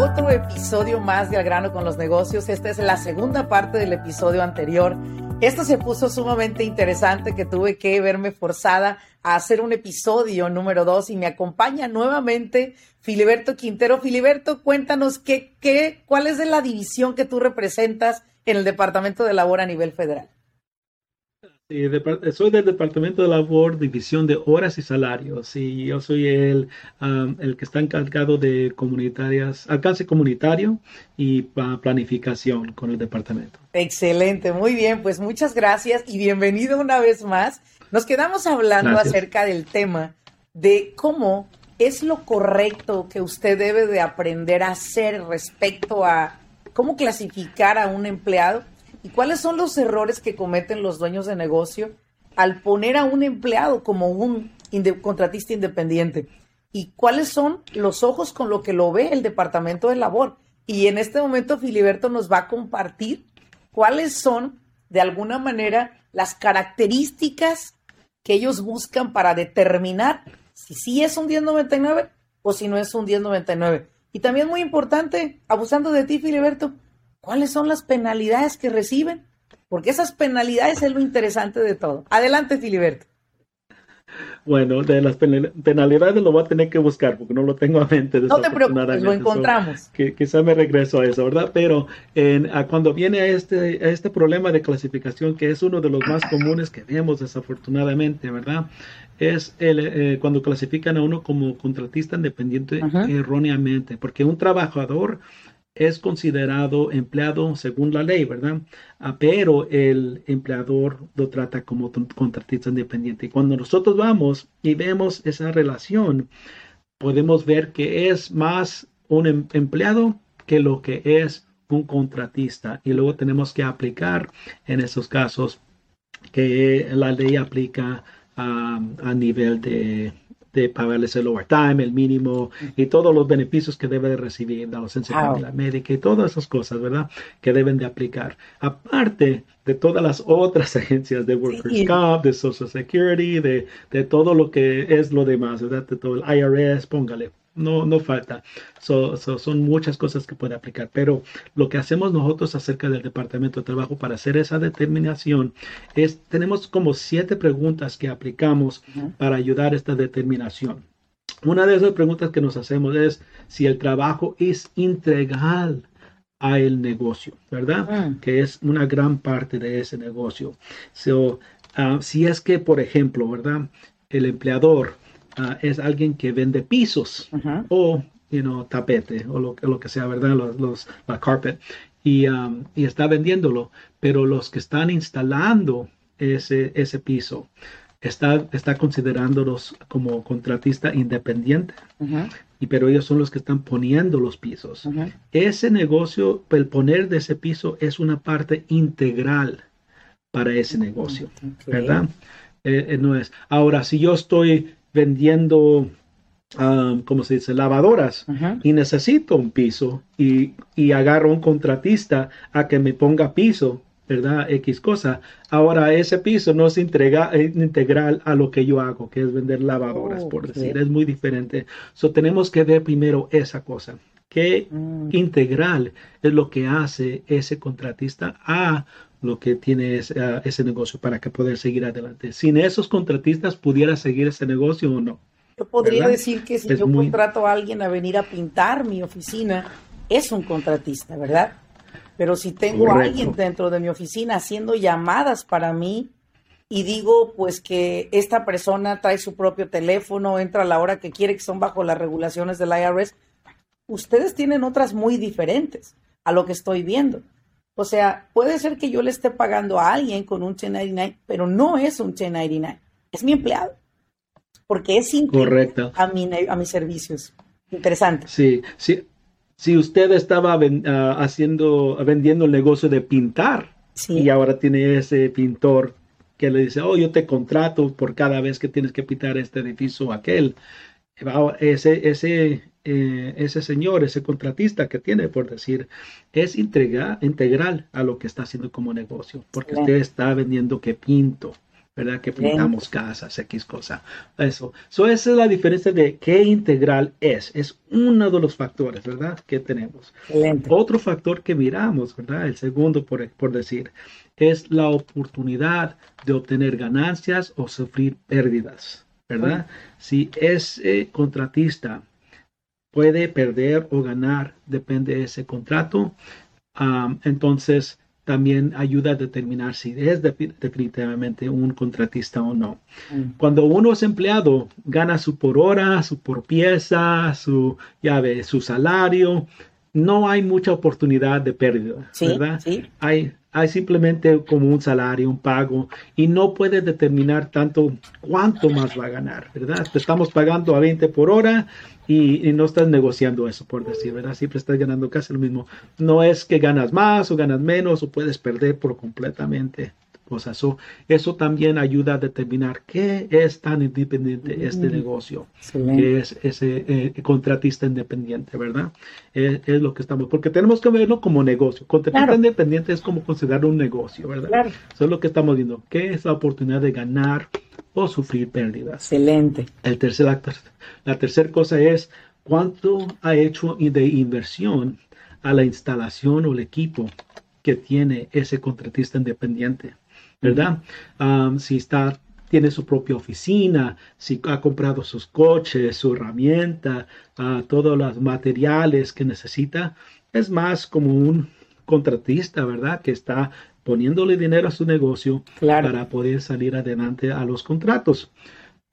Otro episodio más de Al grano con los negocios. Esta es la segunda parte del episodio anterior. Esto se puso sumamente interesante que tuve que verme forzada a hacer un episodio número dos y me acompaña nuevamente Filiberto Quintero. Filiberto, cuéntanos qué, qué, cuál es la división que tú representas en el Departamento de Labor a nivel federal. Soy del Departamento de Labor, División de Horas y Salarios, y yo soy el, um, el que está encargado de comunitarias, alcance comunitario y planificación con el departamento. Excelente, muy bien, pues muchas gracias y bienvenido una vez más. Nos quedamos hablando acerca del tema de cómo es lo correcto que usted debe de aprender a hacer respecto a cómo clasificar a un empleado y cuáles son los errores que cometen los dueños de negocio al poner a un empleado como un contratista independiente y cuáles son los ojos con lo que lo ve el Departamento de Labor. Y en este momento Filiberto nos va a compartir cuáles son, de alguna manera, las características que ellos buscan para determinar si sí es un 1099 o si no es un 1099. Y también muy importante, abusando de ti, Filiberto, ¿cuáles son las penalidades que reciben? Porque esas penalidades es lo interesante de todo. Adelante, Filiberto. Bueno, de las penalidades lo voy a tener que buscar porque no lo tengo a mente. No te preocupes, lo encontramos. que, quizá me regreso a eso, ¿verdad? Pero en, cuando viene a este, a este problema de clasificación, que es uno de los más comunes que vemos desafortunadamente, ¿verdad? Es el, eh, cuando clasifican a uno como contratista independiente erróneamente, porque un trabajador es considerado empleado según la ley, ¿verdad? Ah, pero el empleador lo trata como contratista independiente. Y cuando nosotros vamos y vemos esa relación, podemos ver que es más un em-, empleado que lo que es un contratista. Y luego tenemos que aplicar en esos casos que la ley aplica a nivel de de pagarles el overtime, el mínimo y todos los beneficios que debe de recibir, la ausencia de la médica y todas esas cosas, ¿verdad? Que deben de aplicar. Aparte de todas las otras agencias de Workers' Comp, de Social Security, de, de, todo lo que es lo demás, ¿verdad? De todo el IRS, póngale no, no falta. son muchas cosas que puede aplicar, pero lo que hacemos nosotros acerca del Departamento de Trabajo para hacer esa determinación es, tenemos como siete preguntas que aplicamos para ayudar a esta determinación. Una de esas preguntas que nos hacemos es si el trabajo es integral a el negocio, ¿verdad? Que es una gran parte de ese negocio. Ah, si es que, por ejemplo, ¿verdad? El empleador Es alguien que vende pisos o you know, tapete o lo, lo, que sea, ¿verdad? Los, la carpet. Y, um, y, está vendiéndolo, pero los que están instalando ese, ese piso está, está considerándolos como contratista independiente. Y pero ellos son los que están poniendo los pisos. Ese negocio, el poner de ese piso es una parte integral para ese negocio, ¿verdad? Eh, eh, no es. Ahora, si yo estoy vendiendo, um, ¿cómo se dice?, lavadoras y necesito un piso y, y agarro un contratista a que me ponga piso, ¿verdad? X cosa. Ahora ese piso no es entrega, integral a lo que yo hago, que es vender lavadoras, por decir. Es muy diferente. So, tenemos que ver primero esa cosa. ¿Qué mm. integral es lo que hace ese contratista a lo que tiene ese, negocio para que poder seguir adelante. Sin esos contratistas, ¿pudiera seguir ese negocio o no? Yo podría decir que si yo contrato a alguien a venir a pintar mi oficina, es un contratista, ¿verdad? Pero si tengo a alguien dentro de mi oficina haciendo llamadas para mí y digo pues que esta persona trae su propio teléfono, entra a la hora que quiere, que son bajo las regulaciones del IRS, ustedes tienen otras muy diferentes a lo que estoy viendo. O sea, puede ser que yo le esté pagando a alguien con un 1099, pero no es un 1099. es mi empleado, porque es Correcto. A, mi, a mis servicios. Interesante. Sí, sí. Si usted estaba ah, haciendo, vendiendo el negocio de pintar y ahora tiene ese pintor que le dice, oh, yo te contrato por cada vez que tienes que pintar este edificio o aquel, ese, ese, eh, ese señor, ese contratista que tiene, por decir, es integral a lo que está haciendo como negocio, porque usted está vendiendo que pinto. ¿Verdad? Que pintamos casas, X cosa. Eso. So, esa es la diferencia de qué integral es. Es uno de los factores, ¿verdad? Que tenemos. Otro factor que miramos, ¿verdad? El segundo, por, por decir, es la oportunidad de obtener ganancias o sufrir pérdidas, ¿verdad? Si ese contratista puede perder o ganar, depende de ese contrato, entonces también ayuda a determinar si es definitivamente un contratista o no. Mm. Cuando uno es empleado, gana su por hora, su por pieza, su llave, su salario, no hay mucha oportunidad de pérdida, ¿verdad? Sí. Hay, hay simplemente como un salario, un pago, y no puede determinar tanto cuánto más va a ganar, ¿verdad? Te estamos pagando a 20 por hora y, no estás negociando eso, por decir, ¿verdad? Siempre estás ganando casi lo mismo. No es que ganas más o ganas menos o puedes perder por completamente cosas. eso eso también ayuda a determinar qué es tan independiente este mm. negocio, que es ese eh, contratista independiente, ¿verdad? Es, lo que estamos, porque tenemos que verlo como negocio. Contratista independiente es como considerar un negocio, ¿verdad? Eso es lo que estamos viendo. ¿Qué es la oportunidad de ganar o sufrir pérdidas? Excelente. El tercer acto, la tercera cosa es cuánto ha hecho de inversión a la instalación o el equipo que tiene ese contratista independiente. ¿Verdad? si está, tiene su propia oficina, si ha comprado sus coches, su herramienta, uh, todos los materiales que necesita, es más como un contratista, ¿verdad? Que está poniéndole dinero a su negocio para poder salir adelante a los contratos.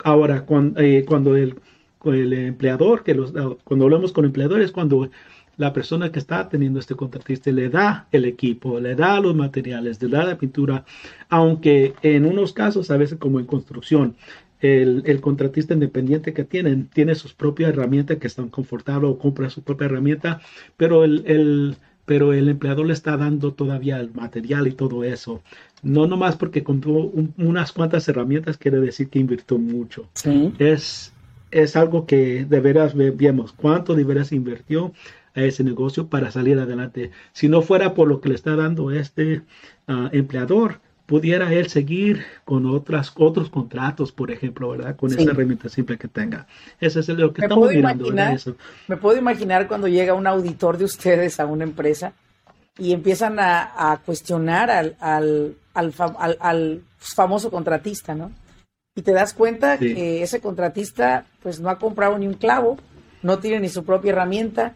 Ahora, cuando, eh, cuando el, el, empleador, que los, cuando hablamos con empleadores, cuando la persona que está teniendo este contratista le da el equipo, le da los materiales, le da la pintura, aunque en unos casos, a veces como en construcción, el, contratista independiente que tienen tiene sus propias herramientas que están confortables o compra su propia herramienta, pero el, pero el empleador le está dando todavía el material y todo eso. No nomás porque compró unas cuantas herramientas quiere decir que invirtió mucho. Es, es algo que de veras vemos cuánto de veras invirtió a ese negocio para salir adelante. Si no fuera por lo que le está dando este ah, empleador, pudiera él seguir con otras, otros contratos, por ejemplo, ¿verdad? Con esa herramienta simple que tenga. Ese es lo que estamos mirando, Me puedo imaginar cuando llega un auditor de ustedes a una empresa y empiezan a, cuestionar al, al, al, famoso contratista, ¿no? Y te das cuenta que ese contratista pues no ha comprado ni un clavo, no tiene ni su propia herramienta,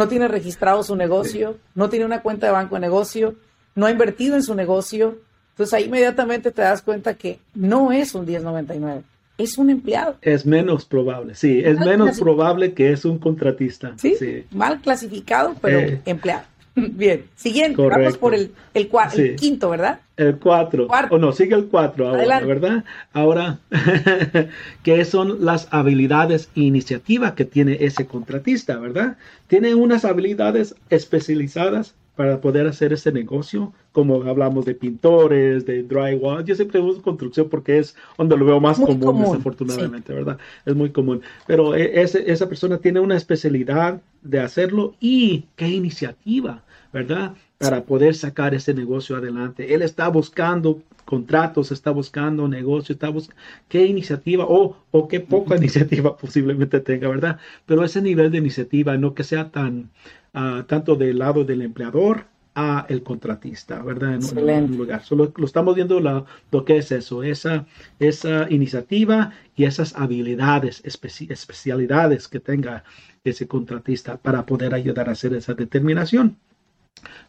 no tiene registrado su negocio, no tiene una cuenta de banco de negocio, no ha invertido en su negocio. Entonces ahí inmediatamente te das cuenta que no es un 1099, es un empleado. Es menos probable, sí, es menos probable que es un contratista. Sí, mal clasificado, pero eh, empleado. Bien, siguiente, vamos por el, el, el quinto, ¿verdad? El cuatro. O no, sigue el cuatro ahora, ¿verdad? Ahora, ¿qué son las habilidades e iniciativa que tiene ese contratista, verdad? Tiene unas habilidades especializadas para poder hacer ese negocio, como hablamos de pintores, de drywall. Yo siempre uso construcción porque es donde lo veo más común, desafortunadamente, ¿verdad? Es muy común. Pero e, esa persona tiene una especialidad de hacerlo y qué iniciativa, ¿verdad? Para poder sacar ese negocio adelante. Él está buscando contratos, está buscando negocio, está buscando qué iniciativa o, o qué poca iniciativa posiblemente tenga, ¿verdad? Pero ese nivel de iniciativa, no que sea tan tanto del lado del empleador a el contratista, ¿verdad? En, un lugar. Solo lo estamos viendo lo que es eso, esa, esa iniciativa y esas habilidades, especialidades que tenga ese contratista para poder ayudar a hacer esa determinación.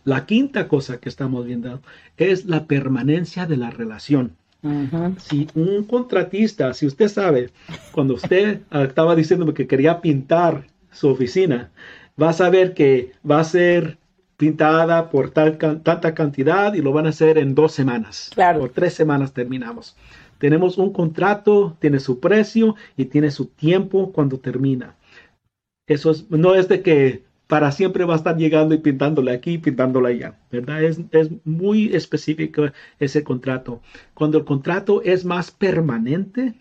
La quinta cosa que estamos viendo es la permanencia de la relación. Si un contratista, si usted sabe, cuando usted estaba diciéndome que quería pintar su oficina, vas a ver que va a ser pintada por tal, tanta cantidad y lo van a hacer en dos semanas. Claro. Por tres semanas terminamos. Tenemos un contrato, tiene su precio y tiene su tiempo cuando termina. Eso no es de que para siempre va a estar llegando y pintándole aquí, pintándole allá, ¿verdad? Es, es muy específico ese contrato. Cuando el contrato es más permanente,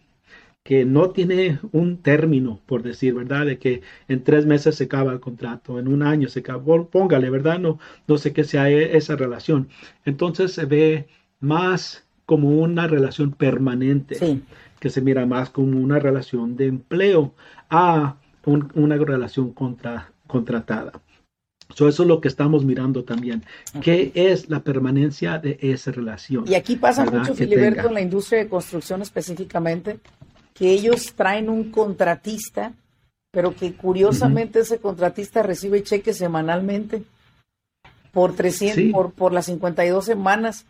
que no tiene un término, por decir, ¿verdad? De que en tres meses se acaba el contrato, en un año se acaba, póngale, ¿verdad? No, no sé qué sea e, esa relación. Entonces se ve más como una relación permanente, que se mira más como una relación de empleo a una relación contra, contratada. eso es lo que estamos mirando también. ¿Qué es la permanencia de esa relación? Y aquí pasa mucho, Filiberto, en la industria de construcción específicamente, que ellos traen un contratista, pero que curiosamente ese contratista recibe cheques semanalmente por 300, por, por las 52 semanas.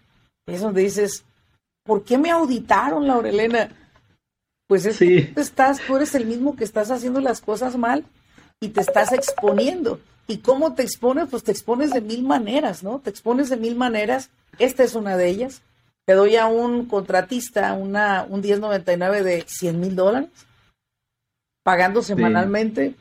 Es donde dices, ¿por qué me auditaron, Laurelena? Pues es que tú, estás, tú eres el mismo que estás haciendo las cosas mal y te estás exponiendo. ¿Y cómo te expones? Pues te expones de mil maneras, ¿no? Te expones de mil maneras. Esta es una de ellas le doy a un contratista una, un 1099 de 100 mil dólares, pagando semanalmente.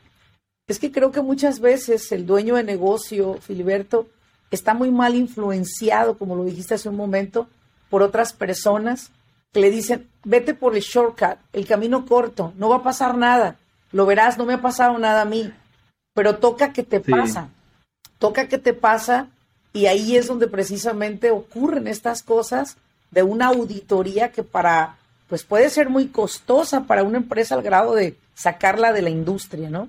Es que creo que muchas veces el dueño de negocio, Filiberto, está muy mal influenciado, como lo dijiste hace un momento, por otras personas que le dicen, vete por el shortcut, el camino corto, no va a pasar nada, lo verás, no me ha pasado nada a mí, pero toca que te pasa, toca que te pasa y ahí es donde precisamente ocurren estas cosas de una auditoría que para, pues puede ser muy costosa para una empresa al grado de sacarla de la industria, ¿no?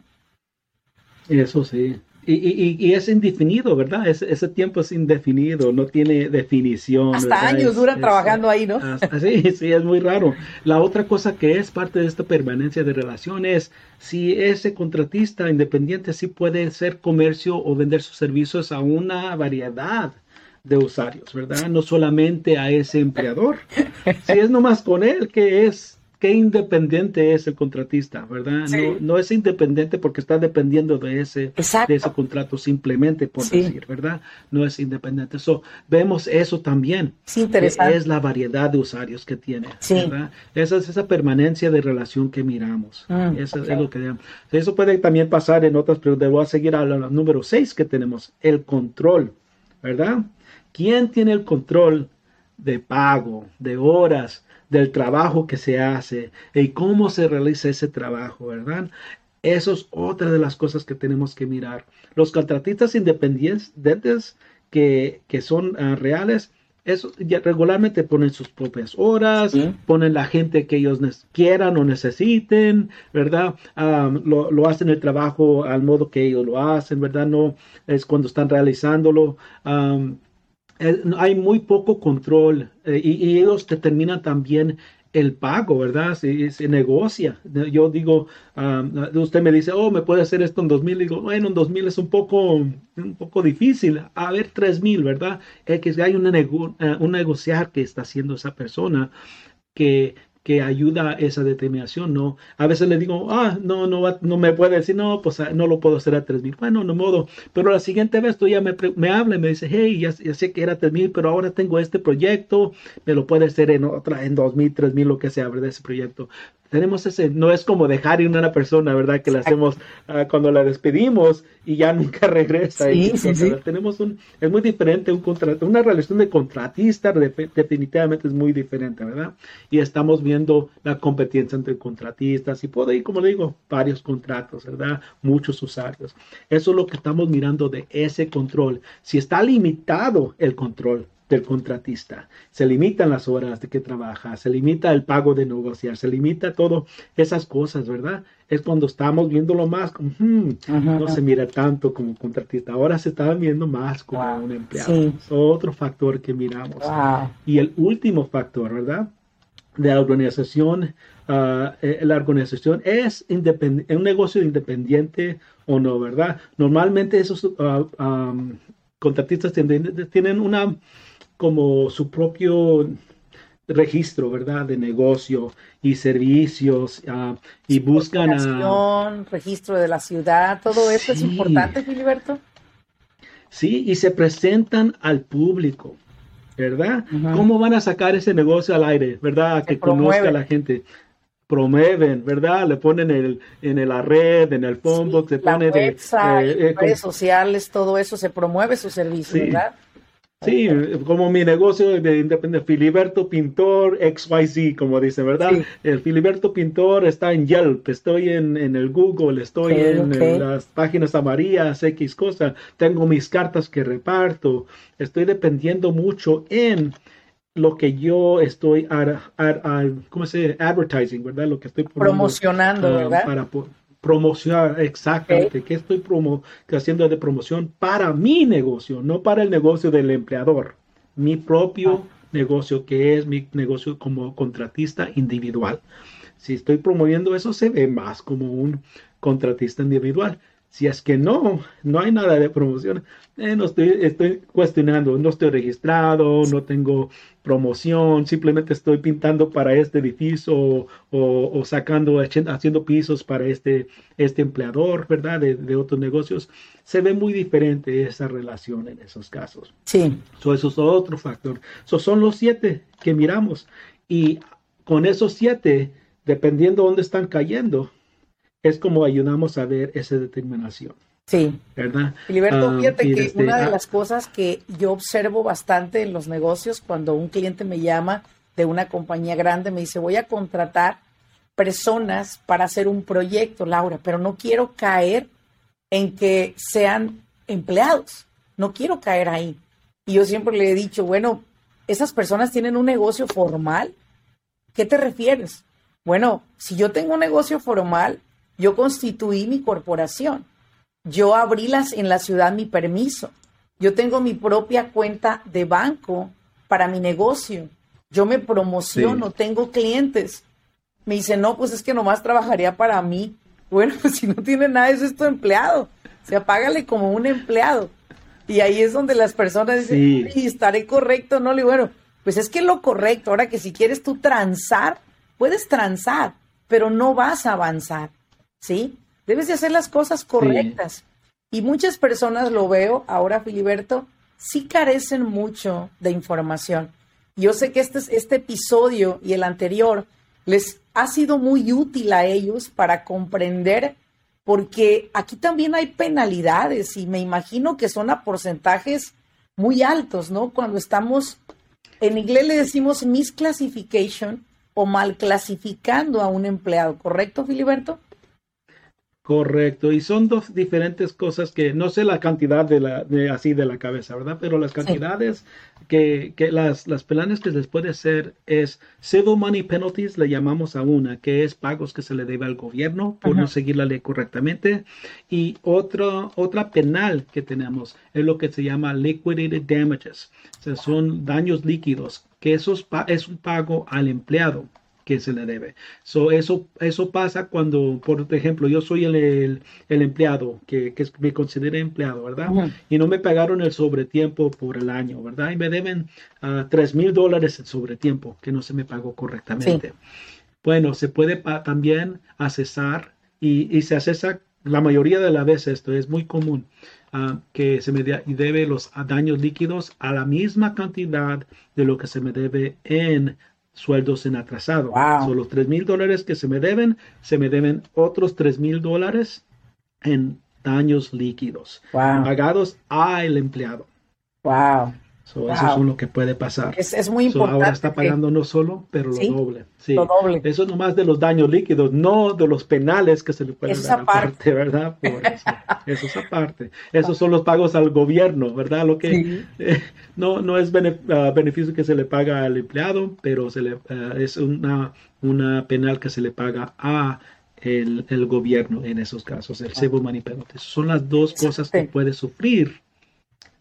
Eso sí. Y, y, y es indefinido, ¿verdad? Ese, ese, tiempo es indefinido, no tiene definición. Hasta años duran trabajando ahí, ¿no? sí, sí, es muy raro. La otra cosa que es parte de esta permanencia de relación es si ese contratista independiente sí puede ser comercio o vender sus servicios a una variedad de usuarios, ¿verdad? No solamente a ese empleador. Si es nomás con él, que es, qué independiente es el contratista, ¿verdad? No, no, es independiente porque está dependiendo de ese, de ese contrato simplemente, por decir, ¿verdad? No es independiente. So, vemos eso también. Sí, interesante. Es la variedad de usuarios que tiene, ¿verdad? Esa es esa permanencia de relación que miramos. Mm, eso es lo que Eso puede también pasar en otras. Voy a seguir a la número 6 que tenemos, el control, ¿verdad? ¿Quién tiene el control de pago, de horas, del trabajo que se hace y cómo se realiza ese trabajo, verdad? Eso es otra de las cosas que tenemos que mirar. Los contratistas independientes que, que son uh, reales, eso, ya regularmente ponen sus propias horas, ponen la gente que ellos quieran o necesiten, ¿verdad? Um, lo, lo, hacen el trabajo al modo que ellos lo hacen, ¿verdad? No es cuando están realizándolo. Um, hay muy poco control eh, y, ellos determinan también el pago, ¿verdad? Se, negocia. Yo digo, usted me dice, oh, me puede hacer esto en 2000. Digo, bueno, en 2000 es un poco, un poco difícil. A ver, 3000, ¿verdad? Es que hay eh, un negociar que está haciendo esa persona que que ayuda a esa determinación, ¿no? A veces le digo, ah, no, no, no me puede decir, no, pues ah, no lo puedo hacer a 3000. Bueno, no modo. Pero la siguiente vez tú ya me, me habla y me dice, hey, ya, sé que era 3000, pero ahora tengo este proyecto, me lo puede hacer en otra, en 2000, 3000, lo que sea, ¿verdad? Ese proyecto tenemos ese, no es como dejar ir a una persona, ¿verdad? Que la hacemos uh, cuando la despedimos y ya nunca regresa. Sí, sí, sí. Tenemos un, es muy diferente un contrato, una relación de contratista definitivamente es muy diferente, ¿verdad? Y estamos viendo la competencia entre contratistas y puede ir, como le digo, varios contratos, ¿verdad? Muchos usuarios. Eso es lo que estamos mirando de ese control. Si está limitado el control, del contratista. Se limitan las horas de que trabaja, se limita el pago de negociar, se limita todo esas cosas, ¿verdad? Es cuando estamos viéndolo más, como, hmm, no se mira tanto como contratista, ahora se está viendo más como un empleado. Es otro factor que miramos. Y el último factor, ¿verdad? De la organización, ah, eh, la organización es un negocio independiente o no, ¿verdad? Normalmente esos uh, contratistas tienen una como su propio registro, ¿verdad? De negocio y servicios uh, y buscan a... registro de la ciudad, todo eso es importante, Filiberto. Sí, y se presentan al público. ¿verdad? ¿Cómo van a sacar ese negocio al aire, ¿verdad? A que conozca a la gente promueven, ¿verdad? Le ponen el, en la red, en el phone book, se pone de... Eh, redes sociales, todo eso, se promueve su servicio, ¿verdad? Sí, como mi negocio de independiente, Filiberto Pintor XYZ, como dice, ¿verdad? El Filiberto Pintor está en Yelp, estoy en, el Google, estoy en, las páginas amarillas, X cosa, tengo mis cartas que reparto, estoy dependiendo mucho en lo que yo estoy, ¿cómo se dice? Advertising, ¿verdad? Lo que estoy promocionando, ah, ¿verdad? Para promocionar, exactamente, que estoy promo haciendo de promoción para mi negocio, no para el negocio del empleador, mi propio ah. negocio, que es mi negocio como contratista individual. Si estoy promoviendo eso, se ve más como un contratista individual. Si es que no, no hay nada de promoción, eh, no estoy, estoy cuestionando, no estoy registrado, no tengo promoción, simplemente estoy pintando para este edificio o, sacando, haciendo pisos para este, este empleador, ¿verdad? De, otros negocios. Se ve muy diferente esa relación en esos casos. Sí. eso es otro factor. So, son los siete que miramos y con esos siete, dependiendo dónde están cayendo, es como ayudamos a ver esa determinación. Sí. ¿Verdad? Filiberto, ah, fíjate que este, una de ah, las cosas que yo observo bastante en los negocios, cuando un cliente me llama de una compañía grande, me dice, voy a contratar personas para hacer un proyecto, Laura, pero no quiero caer en que sean empleados. No quiero caer ahí. Y yo siempre le he dicho, bueno, esas personas tienen un negocio formal. ¿Qué te refieres? Bueno, si yo tengo un negocio formal, yo constituí mi corporación. Yo abrí las, en la ciudad mi permiso. Yo tengo mi propia cuenta de banco para mi negocio. Yo me promociono, tengo clientes. Me dice, no, pues es que nomás trabajaría para mí. Bueno, pues si no tiene nada, eso es tu empleado. O sea, págale como un empleado. Y ahí es donde las personas dicen, sí. estaré correcto, no, le bueno, pues es que lo correcto, ahora que si quieres tú transar, puedes transar, pero no vas a avanzar. ¿Sí? Debes de hacer las cosas correctas. Y muchas personas lo veo ahora, Filiberto, sí carecen mucho de información. Yo sé que este, este episodio y el anterior les ha sido muy útil a ellos para comprender, porque aquí también hay penalidades y me imagino que son a porcentajes muy altos, ¿no? Cuando estamos, en inglés le decimos misclassification o mal clasificando a un empleado, ¿correcto, Filiberto? Correcto, y son dos diferentes cosas que no sé la cantidad de la de así de la cabeza, ¿verdad? Pero las cantidades que, que, las, las planes que les puede hacer es civil money penalties, le llamamos a una, que es pagos que se le debe al gobierno por no seguir la ley correctamente. Y otra, otra penal que tenemos es lo que se llama liquidated damages, o sea, son daños líquidos, que eso es un pago al empleado que se le debe. So, eso, eso pasa cuando, por ejemplo, yo soy el, el, empleado, que, que, me considera empleado, ¿verdad? Y no me pagaron el sobretiempo por el año, ¿verdad? Y me deben uh, tres mil dólares en sobretiempo, que no se me pagó correctamente. Bueno, se puede también accesar y, y, se accesa la mayoría de las veces, esto es muy común, uh, que se me debe los daños líquidos a la misma cantidad de lo que se me debe en sueldos en atrasado. Son los tres mil dólares que se me deben, se me deben otros tres mil dólares en daños líquidos pagados al empleado. Wow. Eso es lo que puede pasar. Es, muy importante. ahora está pagando no solo, pero lo doble. Sí. Lo doble. Eso nomás de los daños líquidos, no de los penales que se le pueden dar aparte, ¿verdad? eso. es aparte. Esos son los pagos al gobierno, ¿verdad? Lo que eh, no, no es ah, beneficio que se le paga al empleado, pero se le, ah, es una, una penal que se le paga a el, el gobierno en esos casos, el civil money Son las dos cosas que puede sufrir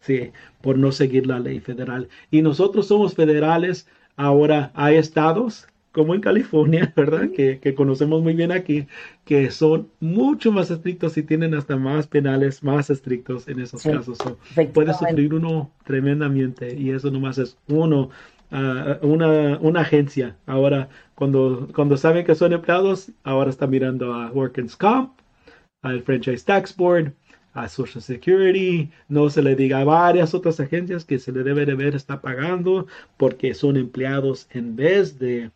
Sí, por no seguir la ley federal. Y nosotros somos federales, ahora hay estados como en California, ¿verdad? Que, conocemos muy bien aquí, que son mucho más estrictos y tienen hasta más penales más estrictos en esos casos. puede sufrir uno tremendamente y eso nomás es uno, ah, una, una, agencia. Ahora, cuando, cuando saben que son empleados, ahora está mirando a Workers Comp, al Franchise Tax Board, a Social Security, no se le diga a varias otras agencias que se le debe de ver está pagando porque son empleados en vez de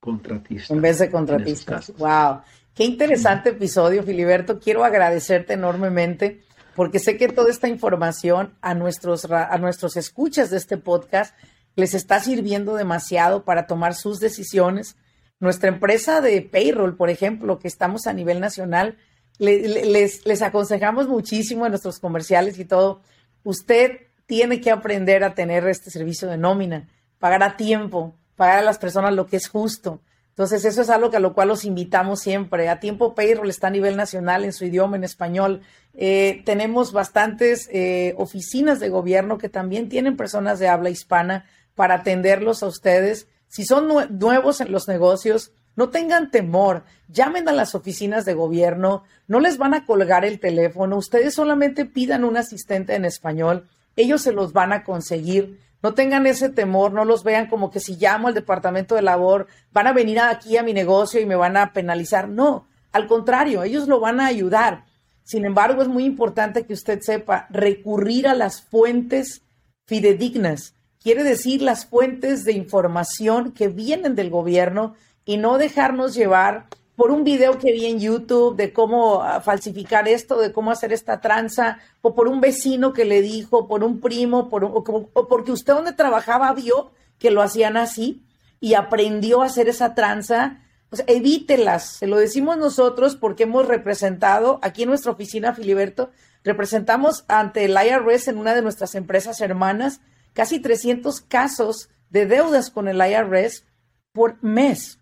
contratistas. En vez de contratistas. Wow. Qué interesante episodio, Filiberto. Quiero agradecerte enormemente porque sé que toda esta información a nuestros, a nuestros escuchas de este podcast les está sirviendo demasiado para tomar sus decisiones. Nuestra empresa de payroll, por ejemplo, que estamos a nivel nacional, les, les aconsejamos muchísimo en nuestros comerciales y todo. Usted tiene que aprender a tener este servicio de nómina, pagar a tiempo, pagar a las personas lo que es justo. Entonces, eso es algo a lo cual los invitamos siempre. A tiempo payroll está a nivel nacional en su idioma, en español. Eh, tenemos bastantes eh, oficinas de gobierno que también tienen personas de habla hispana para atenderlos a ustedes. Si son nuevos en los negocios, no tengan temor, llamen a las oficinas de gobierno, no les van a colgar el teléfono, ustedes solamente pidan un asistente en español, ellos se los van a conseguir. No tengan ese temor, no los vean como que si llamo al departamento de labor, van a venir aquí a mi negocio y me van a penalizar. No, al contrario, ellos lo van a ayudar. Sin embargo, es muy importante que usted sepa recurrir a las fuentes fidedignas. Quiere decir las fuentes de información que vienen del gobierno y no dejarnos llevar por un video que vi en YouTube de cómo ah, falsificar esto, de cómo hacer esta tranza, o por un vecino que le dijo, por un primo, por o, porque usted donde trabajaba vio que lo hacían así y aprendió a hacer esa tranza. Pues evítelas, se lo decimos nosotros porque hemos representado aquí en nuestra oficina, Filiberto, representamos ante el IRS en una de nuestras empresas hermanas casi 300 casos de deudas con el IRS por mes.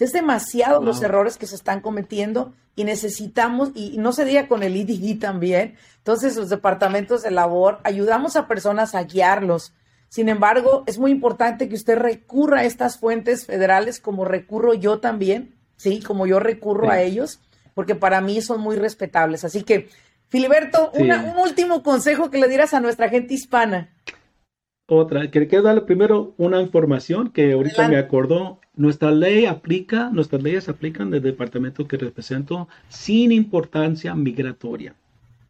Es demasiado los errores que se están cometiendo y necesitamos, y no se diga con el IDD también, entonces los departamentos de labor ayudamos a personas a guiarlos. Sin embargo, es muy importante que usted recurra a estas fuentes federales como recurro yo también, ¿sí? Como yo recurro a ellos, porque para mí son muy respetables. Así que, Filiberto, un último consejo que le dieras a nuestra gente hispana. Otra, que quiero darle primero una información que ahorita me acordó nuestra ley aplica, nuestras leyes aplican del departamento que represento sin importancia migratoria.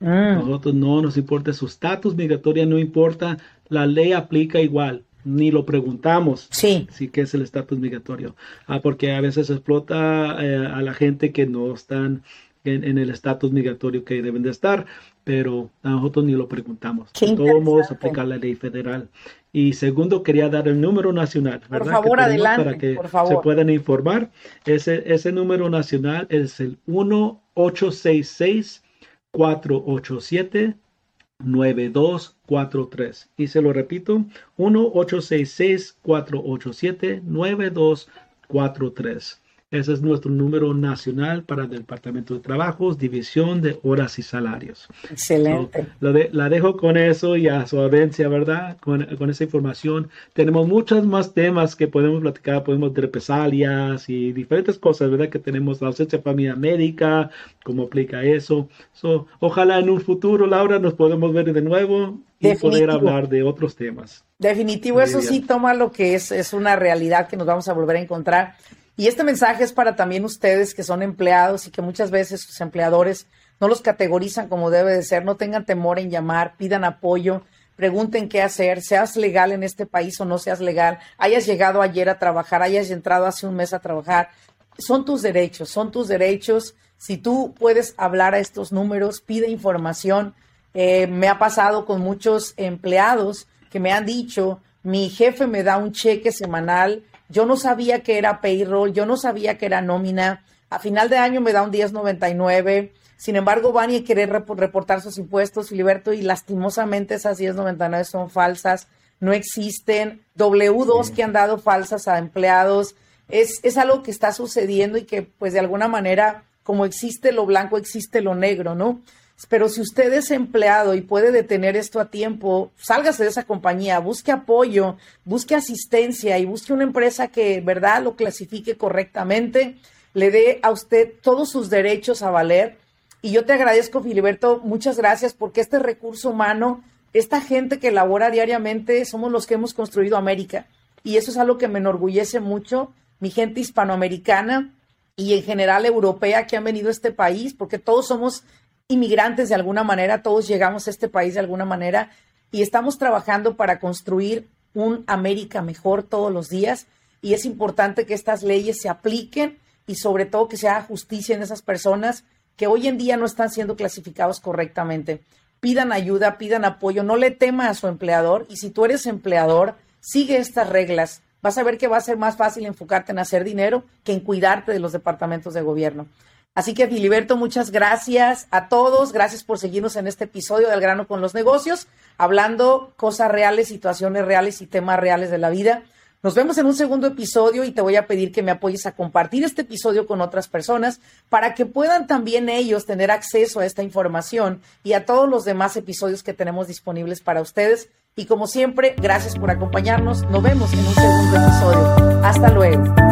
Ah. Nosotros no nos importa su estatus migratorio, no importa, la ley aplica igual, ni lo preguntamos sí. si qué es el estatus migratorio, ah, porque a veces explota eh, a la gente que no están en, el estatus migratorio que deben de estar, pero a nosotros ni lo preguntamos. De todos modos aplica la ley federal. Y segundo, quería dar el número nacional, ¿verdad? Por favor, adelante. Para que se puedan informar. Ese, ese número nacional es el 1-866-487-9243. Y se lo repito, 1-866-487-9243. Ese es nuestro número nacional para el Departamento de Trabajos, División de Horas y Salarios. Excelente. la dejo con eso y a su audiencia, ¿verdad? Con, con, esa información. Tenemos muchos más temas que podemos platicar, podemos de represalias y diferentes cosas, ¿verdad? Que tenemos la ausencia de familia médica, cómo aplica eso. ojalá en un futuro, Laura, nos podemos ver de nuevo y poder hablar de otros temas. Definitivo, eso sí toma lo que es, es una realidad que nos vamos a volver a encontrar. Y este mensaje es para también ustedes que son empleados y que muchas veces sus empleadores no los categorizan como debe de ser. No tengan temor en llamar, pidan apoyo, pregunten qué hacer, seas legal en este país o no seas legal, hayas llegado ayer a trabajar, hayas entrado hace un mes a trabajar. Son tus derechos, son tus derechos. Si tú puedes hablar a estos números, pide información. Eh, me ha pasado con muchos empleados que me han dicho, mi jefe me da un cheque semanal yo no sabía que era payroll, yo no sabía que era nómina. A final de año me da un 1099. Sin embargo, van y quieren reportar sus impuestos, Filiberto, y lastimosamente esas 1099 son falsas, no existen. W2 que han dado falsas a empleados. Es, es algo que está sucediendo y que, pues, de alguna manera, como existe lo blanco, existe lo negro, ¿no? Pero si usted es empleado y puede detener esto a tiempo, sálgase de esa compañía, busque apoyo, busque asistencia y busque una empresa que, verdad, lo clasifique correctamente, le dé a usted todos sus derechos a valer. Y yo te agradezco, Filiberto, muchas gracias porque este recurso humano, esta gente que labora diariamente, somos los que hemos construido América. Y eso es algo que me enorgullece mucho, mi gente hispanoamericana y en general europea que han venido a este país, porque todos somos inmigrantes de alguna manera, todos llegamos a este país de alguna manera y estamos trabajando para construir un América mejor todos los días y es importante que estas leyes se apliquen y sobre todo que se haga justicia en esas personas que hoy en día no están siendo clasificados correctamente. Pidan ayuda, pidan apoyo, no le tema a su empleador y si tú eres empleador, sigue estas reglas. Vas a ver que va a ser más fácil enfocarte en hacer dinero que en cuidarte de los departamentos de gobierno. Así que Filiberto, muchas gracias a todos. Gracias por seguirnos en este episodio del grano con los negocios, hablando cosas reales, situaciones reales y temas reales de la vida. Nos vemos en un segundo episodio y te voy a pedir que me apoyes a compartir este episodio con otras personas para que puedan también ellos tener acceso a esta información y a todos los demás episodios que tenemos disponibles para ustedes. Y como siempre, gracias por acompañarnos. Nos vemos en un segundo episodio. Hasta luego.